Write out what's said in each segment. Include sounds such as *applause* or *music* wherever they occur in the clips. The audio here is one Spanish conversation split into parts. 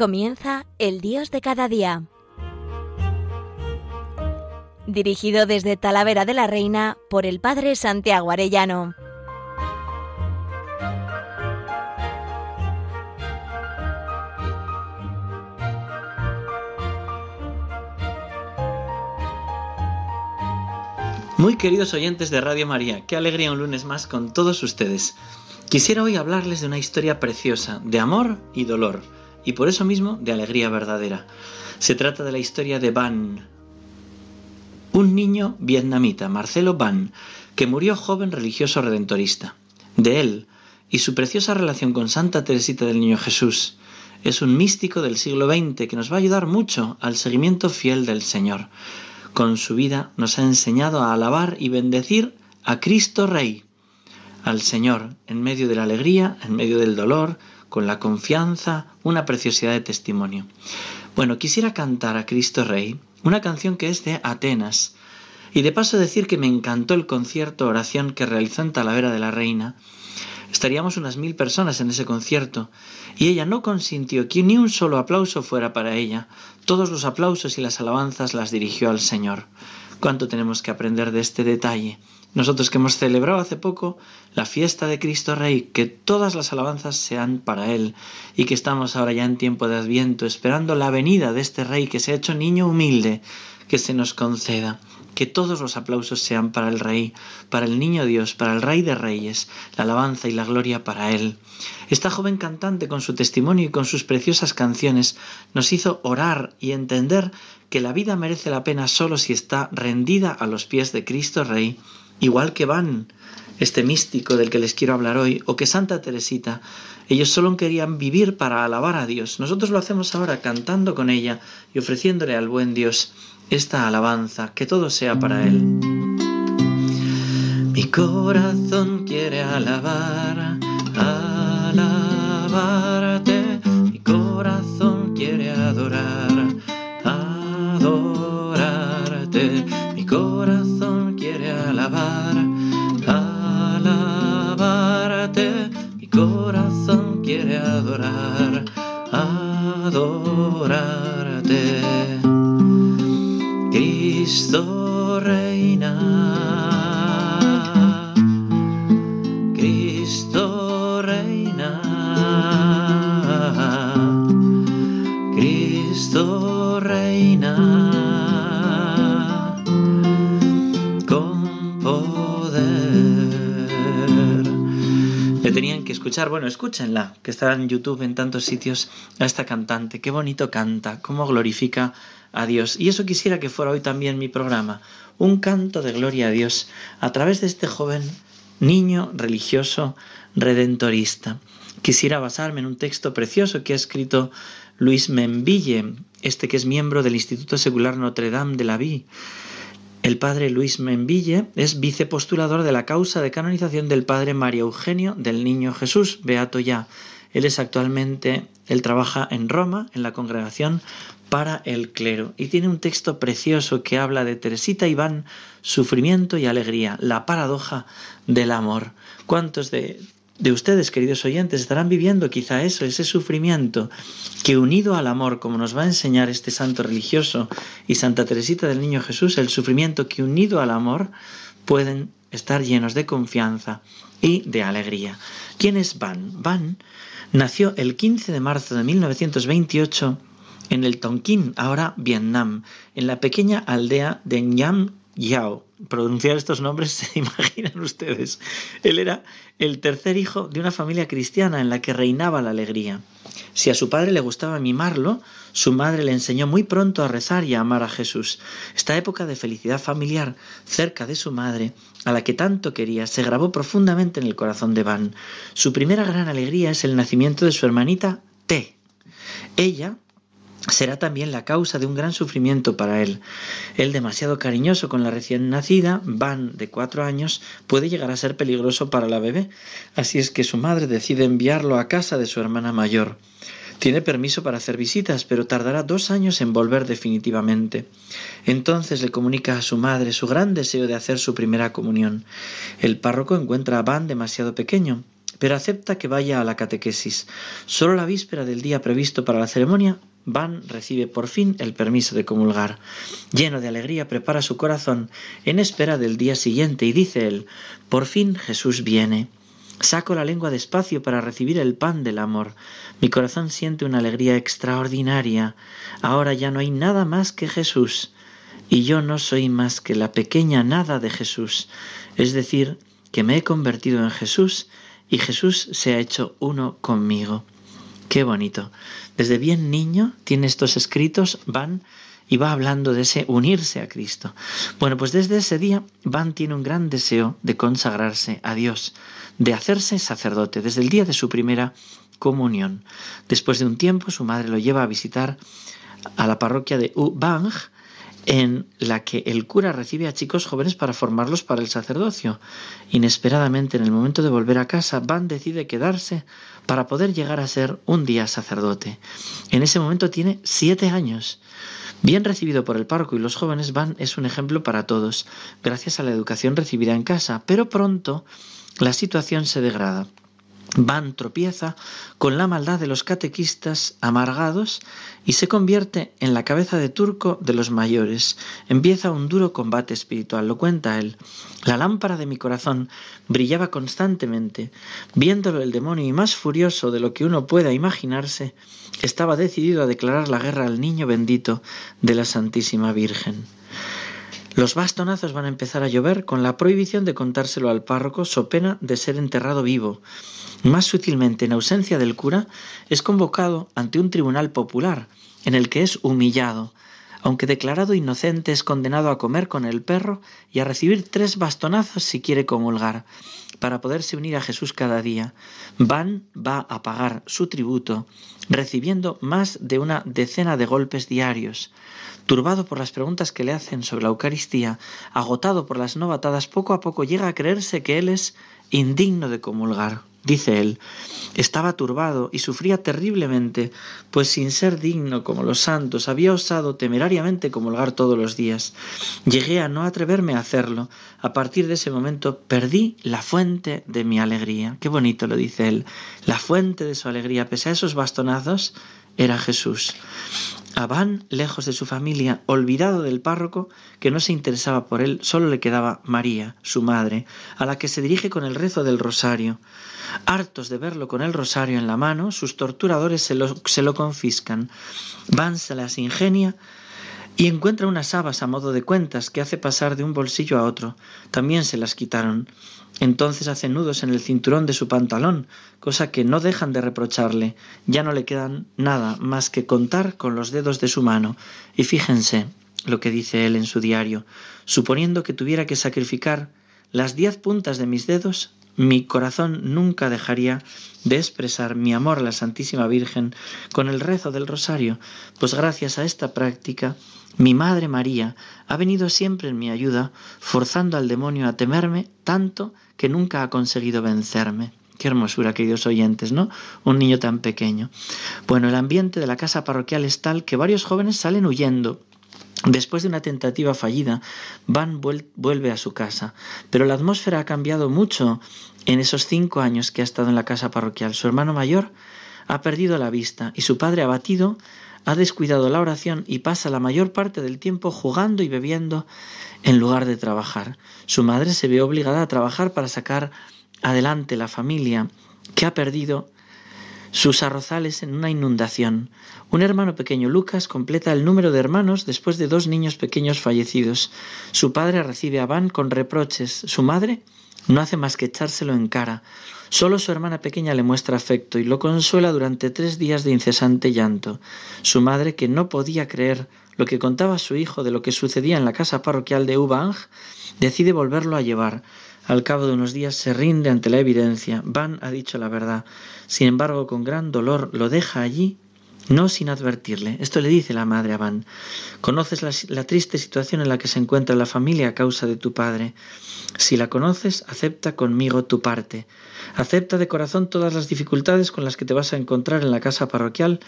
Comienza El Dios de cada día. Dirigido desde Talavera de la Reina por el Padre Santiago Arellano. Muy queridos oyentes de Radio María, qué alegría un lunes más con todos ustedes. Quisiera hoy hablarles de una historia preciosa, de amor y dolor y por eso mismo de alegría verdadera. Se trata de la historia de Van, un niño vietnamita, Marcelo Van, que murió joven religioso redentorista. De él y su preciosa relación con Santa Teresita del Niño Jesús, es un místico del siglo XX que nos va a ayudar mucho al seguimiento fiel del Señor. Con su vida nos ha enseñado a alabar y bendecir a Cristo Rey, al Señor, en medio de la alegría, en medio del dolor, con la confianza, una preciosidad de testimonio. Bueno, quisiera cantar a Cristo Rey una canción que es de Atenas. Y de paso decir que me encantó el concierto oración que realizó en Talavera de la Reina. Estaríamos unas mil personas en ese concierto y ella no consintió que ni un solo aplauso fuera para ella. Todos los aplausos y las alabanzas las dirigió al Señor. ¿Cuánto tenemos que aprender de este detalle? Nosotros que hemos celebrado hace poco la fiesta de Cristo Rey, que todas las alabanzas sean para Él y que estamos ahora ya en tiempo de Adviento esperando la venida de este Rey que se ha hecho niño humilde, que se nos conceda, que todos los aplausos sean para el Rey, para el Niño Dios, para el Rey de Reyes, la alabanza y la gloria para Él. Esta joven cantante con su testimonio y con sus preciosas canciones nos hizo orar y entender que la vida merece la pena solo si está rendida a los pies de Cristo Rey igual que Van, este místico del que les quiero hablar hoy, o que Santa Teresita, ellos solo querían vivir para alabar a Dios. Nosotros lo hacemos ahora cantando con ella y ofreciéndole al buen Dios esta alabanza, que todo sea para Él. Mi corazón quiere alabar, alabarte, mi corazón quiere adorar, adorarte. Cristo reina, bueno, escúchenla, que está en YouTube en tantos sitios, a esta cantante, qué bonito canta, cómo glorifica a Dios. Y eso quisiera que fuera hoy también mi programa, un canto de gloria a Dios a través de este joven niño religioso redentorista. Quisiera basarme en un texto precioso que ha escrito Luis Menville, este que es miembro del Instituto Secular Notre Dame de la Vie el padre Luis Menville es vicepostulador de la causa de canonización del padre María Eugenio del Niño Jesús, beato ya. Él es actualmente, él trabaja en Roma, en la congregación para el clero, y tiene un texto precioso que habla de Teresita Iván, sufrimiento y alegría, la paradoja del amor. ¿Cuántos de de ustedes, queridos oyentes, estarán viviendo quizá eso, ese sufrimiento, que unido al amor, como nos va a enseñar este santo religioso y Santa Teresita del Niño Jesús, el sufrimiento que unido al amor pueden estar llenos de confianza y de alegría. ¿Quién es Van? Van nació el 15 de marzo de 1928 en el Tonkin, ahora Vietnam, en la pequeña aldea de Nham Yao. Pronunciar estos nombres *laughs* se imaginan ustedes. Él era el tercer hijo de una familia cristiana en la que reinaba la alegría. Si a su padre le gustaba mimarlo, su madre le enseñó muy pronto a rezar y a amar a Jesús. Esta época de felicidad familiar cerca de su madre, a la que tanto quería, se grabó profundamente en el corazón de Van. Su primera gran alegría es el nacimiento de su hermanita T. Ella, será también la causa de un gran sufrimiento para él. El demasiado cariñoso con la recién nacida, Van, de cuatro años, puede llegar a ser peligroso para la bebé, así es que su madre decide enviarlo a casa de su hermana mayor. Tiene permiso para hacer visitas, pero tardará dos años en volver definitivamente. Entonces le comunica a su madre su gran deseo de hacer su primera comunión. El párroco encuentra a Van demasiado pequeño, pero acepta que vaya a la catequesis. Solo la víspera del día previsto para la ceremonia, Van recibe por fin el permiso de comulgar. Lleno de alegría prepara su corazón en espera del día siguiente y dice él, por fin Jesús viene. Saco la lengua despacio para recibir el pan del amor. Mi corazón siente una alegría extraordinaria. Ahora ya no hay nada más que Jesús. Y yo no soy más que la pequeña nada de Jesús. Es decir, que me he convertido en Jesús y Jesús se ha hecho uno conmigo. Qué bonito. Desde bien niño tiene estos escritos, van y va hablando de ese unirse a Cristo. Bueno, pues desde ese día Van tiene un gran deseo de consagrarse a Dios, de hacerse sacerdote, desde el día de su primera comunión. Después de un tiempo su madre lo lleva a visitar a la parroquia de Ubang, en la que el cura recibe a chicos jóvenes para formarlos para el sacerdocio. Inesperadamente, en el momento de volver a casa, Van decide quedarse para poder llegar a ser un día sacerdote. En ese momento tiene siete años. Bien recibido por el párroco y los jóvenes, Van es un ejemplo para todos, gracias a la educación recibida en casa, pero pronto la situación se degrada. Van tropieza con la maldad de los catequistas amargados y se convierte en la cabeza de turco de los mayores. Empieza un duro combate espiritual, lo cuenta él. La lámpara de mi corazón brillaba constantemente. Viéndolo el demonio y más furioso de lo que uno pueda imaginarse, estaba decidido a declarar la guerra al niño bendito de la Santísima Virgen. Los bastonazos van a empezar a llover con la prohibición de contárselo al párroco so pena de ser enterrado vivo. Más sutilmente, en ausencia del cura, es convocado ante un tribunal popular, en el que es humillado. Aunque declarado inocente, es condenado a comer con el perro y a recibir tres bastonazos si quiere comulgar, para poderse unir a Jesús cada día. Van va a pagar su tributo, recibiendo más de una decena de golpes diarios. Turbado por las preguntas que le hacen sobre la Eucaristía, agotado por las novatadas, poco a poco llega a creerse que él es indigno de comulgar. Dice él, estaba turbado y sufría terriblemente, pues sin ser digno como los santos había osado temerariamente comulgar todos los días. Llegué a no atreverme a hacerlo. A partir de ese momento perdí la fuente de mi alegría. Qué bonito lo dice él. La fuente de su alegría, pese a esos bastonazos, era Jesús. Abán, lejos de su familia, olvidado del párroco, que no se interesaba por él, solo le quedaba María, su madre, a la que se dirige con el rezo del rosario. Hartos de verlo con el rosario en la mano, sus torturadores se lo, se lo confiscan. Van se las ingenia y encuentra unas habas a modo de cuentas que hace pasar de un bolsillo a otro. También se las quitaron. Entonces hace nudos en el cinturón de su pantalón, cosa que no dejan de reprocharle. Ya no le quedan nada más que contar con los dedos de su mano. Y fíjense lo que dice él en su diario. Suponiendo que tuviera que sacrificar las diez puntas de mis dedos, mi corazón nunca dejaría de expresar mi amor a la Santísima Virgen con el rezo del rosario, pues gracias a esta práctica mi Madre María ha venido siempre en mi ayuda, forzando al demonio a temerme tanto que nunca ha conseguido vencerme. Qué hermosura, queridos oyentes, ¿no? Un niño tan pequeño. Bueno, el ambiente de la casa parroquial es tal que varios jóvenes salen huyendo Después de una tentativa fallida, Van vuelve a su casa, pero la atmósfera ha cambiado mucho en esos cinco años que ha estado en la casa parroquial. Su hermano mayor ha perdido la vista y su padre abatido ha descuidado la oración y pasa la mayor parte del tiempo jugando y bebiendo en lugar de trabajar. Su madre se ve obligada a trabajar para sacar adelante la familia que ha perdido sus arrozales en una inundación. Un hermano pequeño, Lucas, completa el número de hermanos después de dos niños pequeños fallecidos. Su padre recibe a Van con reproches. Su madre no hace más que echárselo en cara. Solo su hermana pequeña le muestra afecto y lo consuela durante tres días de incesante llanto. Su madre, que no podía creer lo que contaba su hijo de lo que sucedía en la casa parroquial de Ubang, decide volverlo a llevar. Al cabo de unos días se rinde ante la evidencia. Van ha dicho la verdad. Sin embargo, con gran dolor lo deja allí, no sin advertirle. Esto le dice la madre a Van. Conoces la, triste situación en la que se encuentra la familia a causa de tu padre. Si la conoces, acepta conmigo tu parte. Acepta de corazón todas las dificultades con las que te vas a encontrar en la casa parroquial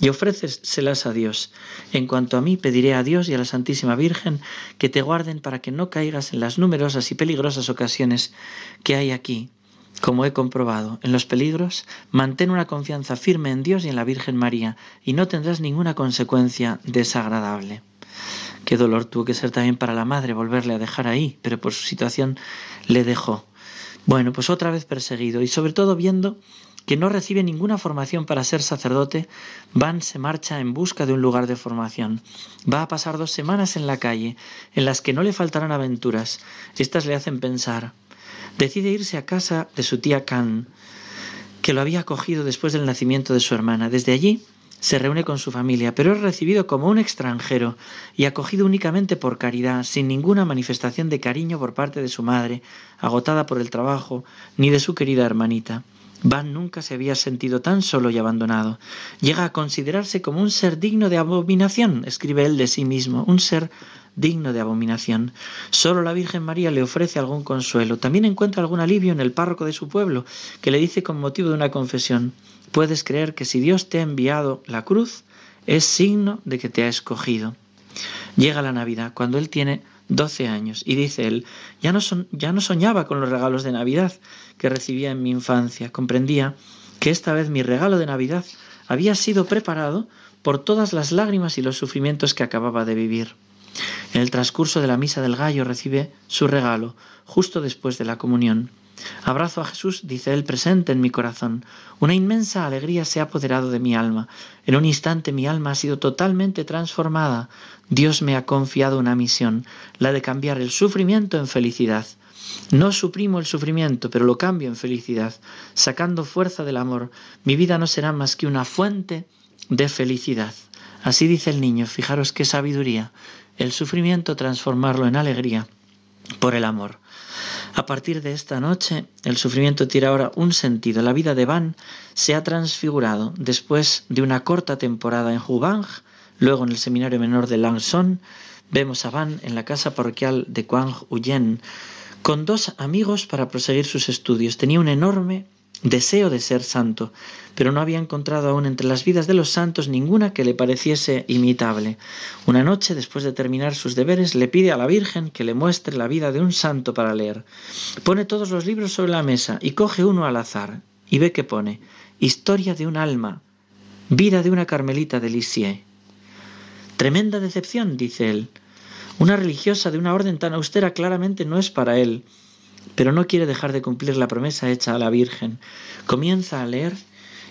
y ofréceselas a Dios. En cuanto a mí, pediré a Dios y a la Santísima Virgen que te guarden para que no caigas en las numerosas y peligrosas ocasiones que hay aquí. Como he comprobado, en los peligros, mantén una confianza firme en Dios y en la Virgen María, y no tendrás ninguna consecuencia desagradable. Qué dolor tuvo que ser también para la madre volverle a dejar ahí, pero por su situación le dejó. Bueno, pues otra vez perseguido y sobre todo viendo que no recibe ninguna formación para ser sacerdote, Van se marcha en busca de un lugar de formación. Va a pasar dos semanas en la calle, en las que no le faltarán aventuras. Estas le hacen pensar. Decide irse a casa de su tía Can, que lo había acogido después del nacimiento de su hermana. Desde allí se reúne con su familia, pero es recibido como un extranjero y acogido únicamente por caridad, sin ninguna manifestación de cariño por parte de su madre, agotada por el trabajo, ni de su querida hermanita. Van nunca se había sentido tan solo y abandonado. Llega a considerarse como un ser digno de abominación, escribe él de sí mismo, un ser digno de abominación. Solo la Virgen María le ofrece algún consuelo. También encuentra algún alivio en el párroco de su pueblo, que le dice con motivo de una confesión, puedes creer que si Dios te ha enviado la cruz, es signo de que te ha escogido. Llega la Navidad, cuando él tiene doce años, y dice él, ya no, ya no soñaba con los regalos de Navidad que recibía en mi infancia, comprendía que esta vez mi regalo de Navidad había sido preparado por todas las lágrimas y los sufrimientos que acababa de vivir. En el transcurso de la misa del gallo recibe su regalo, justo después de la comunión. Abrazo a Jesús, dice él, presente en mi corazón. Una inmensa alegría se ha apoderado de mi alma. En un instante mi alma ha sido totalmente transformada. Dios me ha confiado una misión, la de cambiar el sufrimiento en felicidad. No suprimo el sufrimiento, pero lo cambio en felicidad. Sacando fuerza del amor, mi vida no será más que una fuente de felicidad. Así dice el niño, fijaros qué sabiduría. El sufrimiento transformarlo en alegría por el amor. A partir de esta noche, el sufrimiento tiene ahora un sentido. La vida de Van se ha transfigurado después de una corta temporada en Hubang, luego en el seminario menor de Langson. Vemos a Van en la casa parroquial de Quang Huyen con dos amigos para proseguir sus estudios. Tenía un enorme deseo de ser santo, pero no había encontrado aún entre las vidas de los santos ninguna que le pareciese imitable. Una noche, después de terminar sus deberes, le pide a la Virgen que le muestre la vida de un santo para leer. Pone todos los libros sobre la mesa y coge uno al azar, y ve que pone Historia de un alma, vida de una carmelita de Lisieux. Tremenda decepción, dice él. Una religiosa de una orden tan austera claramente no es para él pero no quiere dejar de cumplir la promesa hecha a la Virgen. Comienza a leer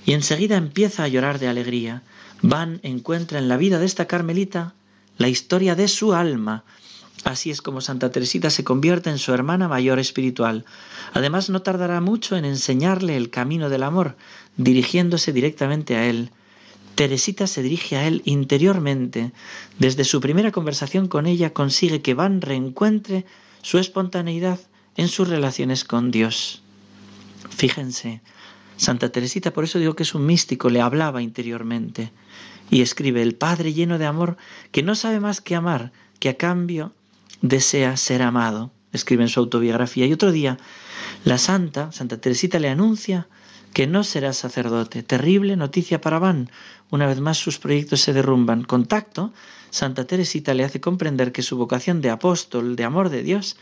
y enseguida empieza a llorar de alegría. Van encuentra en la vida de esta Carmelita la historia de su alma. Así es como Santa Teresita se convierte en su hermana mayor espiritual. Además no tardará mucho en enseñarle el camino del amor, dirigiéndose directamente a él. Teresita se dirige a él interiormente. Desde su primera conversación con ella consigue que Van reencuentre su espontaneidad en sus relaciones con Dios. Fíjense, Santa Teresita, por eso digo que es un místico, le hablaba interiormente y escribe, el Padre lleno de amor, que no sabe más que amar, que a cambio desea ser amado, escribe en su autobiografía. Y otro día, la Santa, Santa Teresita, le anuncia que no será sacerdote. Terrible noticia para Van. Una vez más sus proyectos se derrumban. Contacto, Santa Teresita le hace comprender que su vocación de apóstol, de amor de Dios,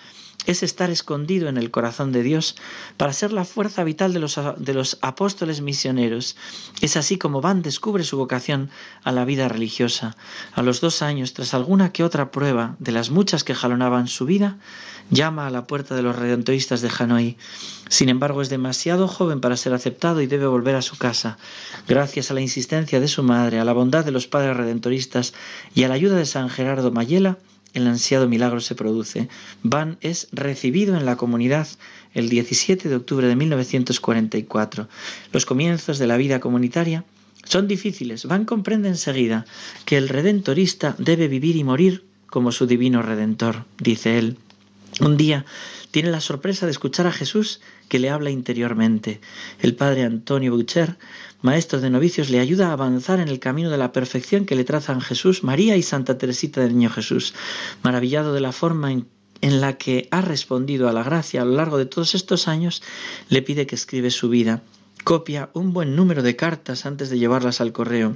es estar escondido en el corazón de Dios para ser la fuerza vital de los, de los, apóstoles misioneros. Es así como Van descubre su vocación a la vida religiosa. A los dos años, tras alguna que otra prueba de las muchas que jalonaban su vida, llama a la puerta de los redentoristas de Hanoi. Sin embargo, es demasiado joven para ser aceptado y debe volver a su casa. Gracias a la insistencia de su madre, a la bondad de los padres redentoristas y a la ayuda de San Gerardo Mayela, el ansiado milagro se produce. Van es recibido en la comunidad el 17 de octubre de 1944. Los comienzos de la vida comunitaria son difíciles. Van comprende enseguida que el redentorista debe vivir y morir como su divino redentor, dice él. Un día tiene la sorpresa de escuchar a Jesús que le habla interiormente. El padre Antonio Boucher, maestro de novicios, le ayuda a avanzar en el camino de la perfección que le trazan Jesús, María y Santa Teresita del Niño Jesús. Maravillado de la forma en, en la que ha respondido a la gracia a lo largo de todos estos años, le pide que escribe su vida. Copia un buen número de cartas antes de llevarlas al correo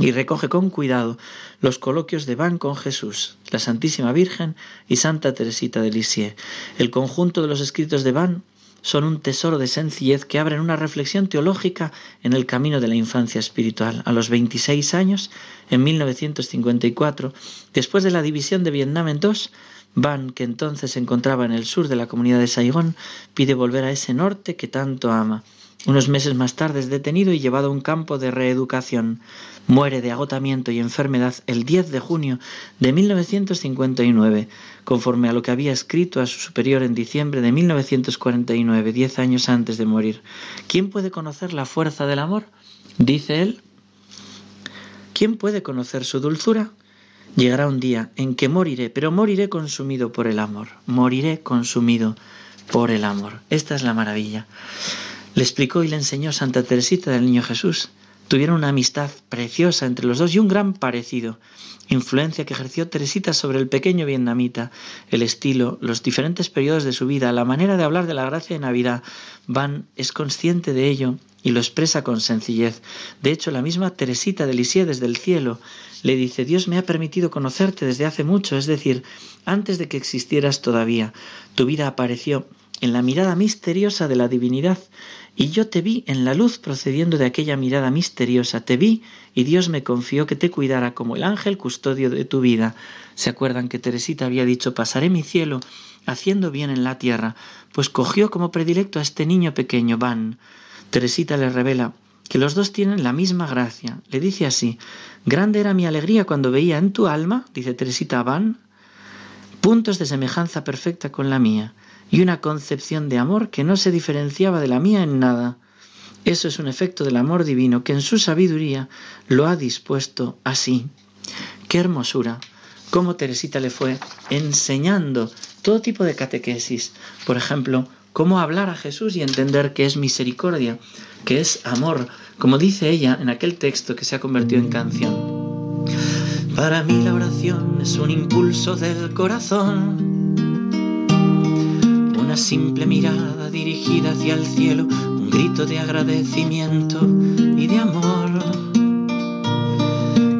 y recoge con cuidado los coloquios de Van con Jesús, la Santísima Virgen y Santa Teresita de Lisieux. El conjunto de los escritos de Van son un tesoro de sencillez que abren una reflexión teológica en el camino de la infancia espiritual. A los 26 años, en 1954, después de la división de Vietnam en dos, Van, que entonces se encontraba en el sur de la comunidad de Saigón, pide volver a ese norte que tanto ama. Unos meses más tarde es detenido y llevado a un campo de reeducación. Muere de agotamiento y enfermedad el 10 de junio de 1959, conforme a lo que había escrito a su superior en diciembre de 1949, diez años antes de morir. ¿Quién puede conocer la fuerza del amor? Dice él. ¿Quién puede conocer su dulzura? Llegará un día en que moriré, pero moriré consumido por el amor. Moriré consumido por el amor. Esta es la maravilla. Le explicó y le enseñó Santa Teresita del Niño Jesús. Tuvieron una amistad preciosa entre los dos y un gran parecido. Influencia que ejerció Teresita sobre el pequeño vietnamita, el estilo, los diferentes periodos de su vida, la manera de hablar de la gracia de Navidad. Van es consciente de ello y lo expresa con sencillez. De hecho, la misma Teresita de Lisieux desde el cielo le dice, Dios me ha permitido conocerte desde hace mucho, es decir, antes de que existieras todavía. Tu vida apareció en la mirada misteriosa de la divinidad, y yo te vi en la luz procediendo de aquella mirada misteriosa, te vi y Dios me confió que te cuidara como el ángel custodio de tu vida. ¿Se acuerdan que Teresita había dicho, pasaré mi cielo haciendo bien en la tierra? Pues cogió como predilecto a este niño pequeño, Van. Teresita le revela que los dos tienen la misma gracia. Le dice así, grande era mi alegría cuando veía en tu alma, dice Teresita Van, puntos de semejanza perfecta con la mía y una concepción de amor que no se diferenciaba de la mía en nada. Eso es un efecto del amor divino que en su sabiduría lo ha dispuesto así. ¡Qué hermosura! Cómo Teresita le fue enseñando todo tipo de catequesis. Por ejemplo, cómo hablar a Jesús y entender que es misericordia, que es amor, como dice ella en aquel texto que se ha convertido en canción. Para mí la oración es un impulso del corazón una simple mirada dirigida hacia el cielo, un grito de agradecimiento y de amor.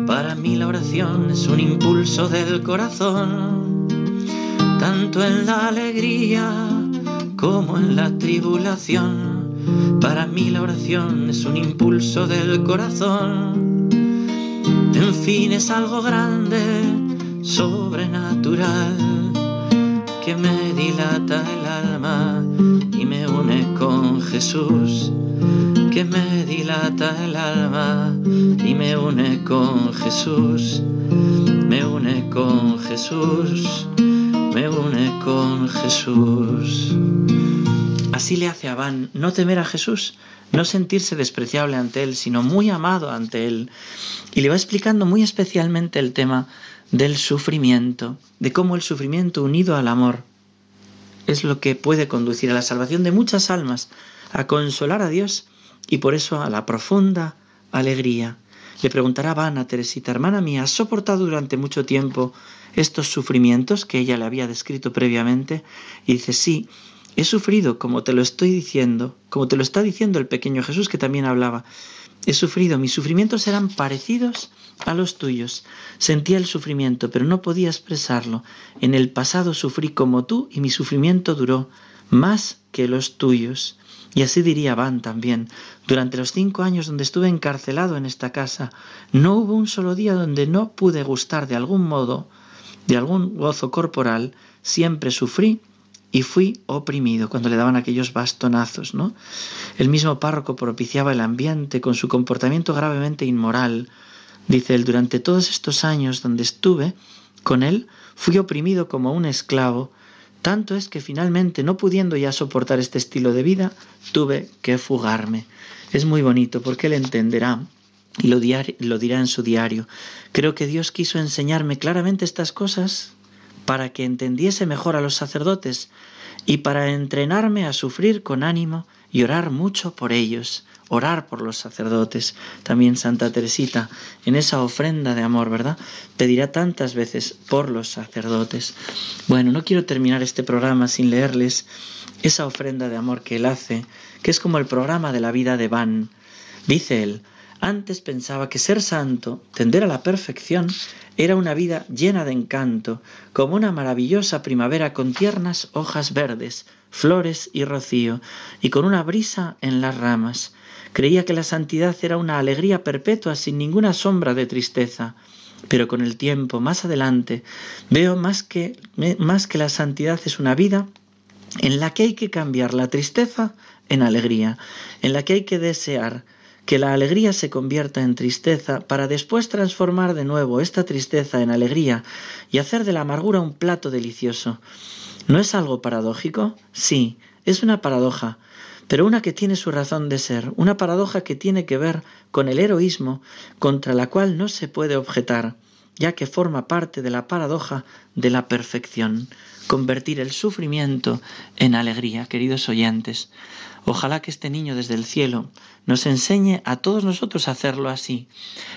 Para mí la oración es un impulso del corazón, tanto en la alegría como en la tribulación. Para mí la oración es un impulso del corazón, en fin es algo grande, sobrenatural que me dilata el alma y me une con Jesús, que me dilata el alma y me une con Jesús, me une con Jesús, me une con Jesús. Así le hace a Van no temer a Jesús, no sentirse despreciable ante él, sino muy amado ante él. Y le va explicando muy especialmente el tema del sufrimiento, de cómo el sufrimiento unido al amor es lo que puede conducir a la salvación de muchas almas, a consolar a Dios y por eso a la profunda alegría. Le preguntará Van a Teresita, hermana mía, ¿has soportado durante mucho tiempo estos sufrimientos que ella le había descrito previamente? Y dice, sí, he sufrido como te lo estoy diciendo, como te lo está diciendo el pequeño Jesús que también hablaba. He sufrido, mis sufrimientos eran parecidos a los tuyos. Sentía el sufrimiento, pero no podía expresarlo. En el pasado sufrí como tú y mi sufrimiento duró más que los tuyos. Y así diría Van también. Durante los cinco años donde estuve encarcelado en esta casa, no hubo un solo día donde no pude gustar de algún modo, de algún gozo corporal, siempre sufrí y fui oprimido cuando le daban aquellos bastonazos, ¿no? El mismo párroco propiciaba el ambiente con su comportamiento gravemente inmoral. Dice él, durante todos estos años donde estuve con él, fui oprimido como un esclavo, tanto es que finalmente, no pudiendo ya soportar este estilo de vida, tuve que fugarme. Es muy bonito porque él entenderá y lo, lo dirá en su diario. Creo que Dios quiso enseñarme claramente estas cosas para que entendiese mejor a los sacerdotes y para entrenarme a sufrir con ánimo y orar mucho por ellos, orar por los sacerdotes. También Santa Teresita, en esa ofrenda de amor, ¿verdad? Pedirá tantas veces por los sacerdotes. Bueno, no quiero terminar este programa sin leerles esa ofrenda de amor que él hace, que es como el programa de la vida de Van. Dice él, Antes pensaba que ser santo, tender a la perfección, era una vida llena de encanto, como una maravillosa primavera con tiernas hojas verdes, flores y rocío, y con una brisa en las ramas. Creía que la santidad era una alegría perpetua sin ninguna sombra de tristeza. Pero con el tiempo, más adelante, veo más que, más que la santidad es una vida en la que hay que cambiar la tristeza en alegría, en la que hay que desear que la alegría se convierta en tristeza para después transformar de nuevo esta tristeza en alegría y hacer de la amargura un plato delicioso. ¿No es algo paradójico? Sí, es una paradoja, pero una que tiene su razón de ser, una paradoja que tiene que ver con el heroísmo contra la cual no se puede objetar, ya que forma parte de la paradoja de la perfección, convertir el sufrimiento en alegría, queridos oyentes. Ojalá que este niño desde el cielo nos enseñe a todos nosotros a hacerlo así.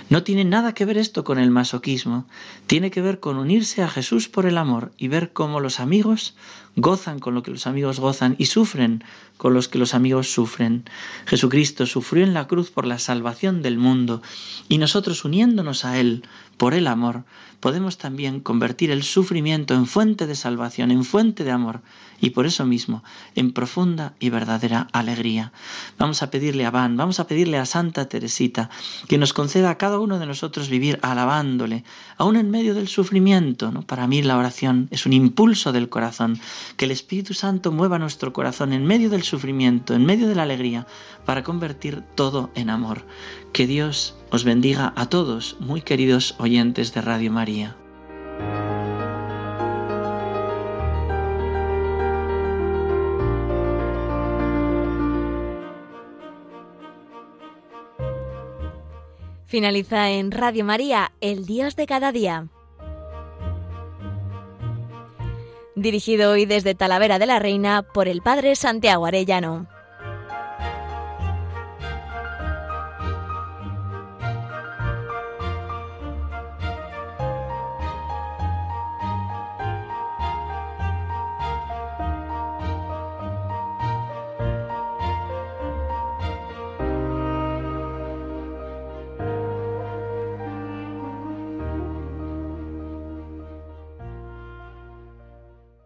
No tiene nada que ver esto con el masoquismo, tiene que ver con unirse a Jesús por el amor y ver cómo los amigos gozan con lo que los amigos gozan y sufren con los que los amigos sufren. Jesucristo sufrió en la cruz por la salvación del mundo y nosotros uniéndonos a Él por el amor, podemos también convertir el sufrimiento en fuente de salvación, en fuente de amor y por eso mismo en profunda y verdadera alegría. Vamos a pedirle a Van, vamos a pedirle a Santa Teresita que nos conceda a cada uno de nosotros vivir alabándole, aún en medio del sufrimiento. ¿no? Para mí la oración es un impulso del corazón, que el Espíritu Santo mueva nuestro corazón en medio del sufrimiento, en medio de la alegría, para convertir todo en amor. Que Dios os bendiga a todos, muy queridos oyentes de Radio María. Finaliza en Radio María, El Dios de cada día. Dirigido hoy desde Talavera de la Reina por el Padre Santiago Arellano.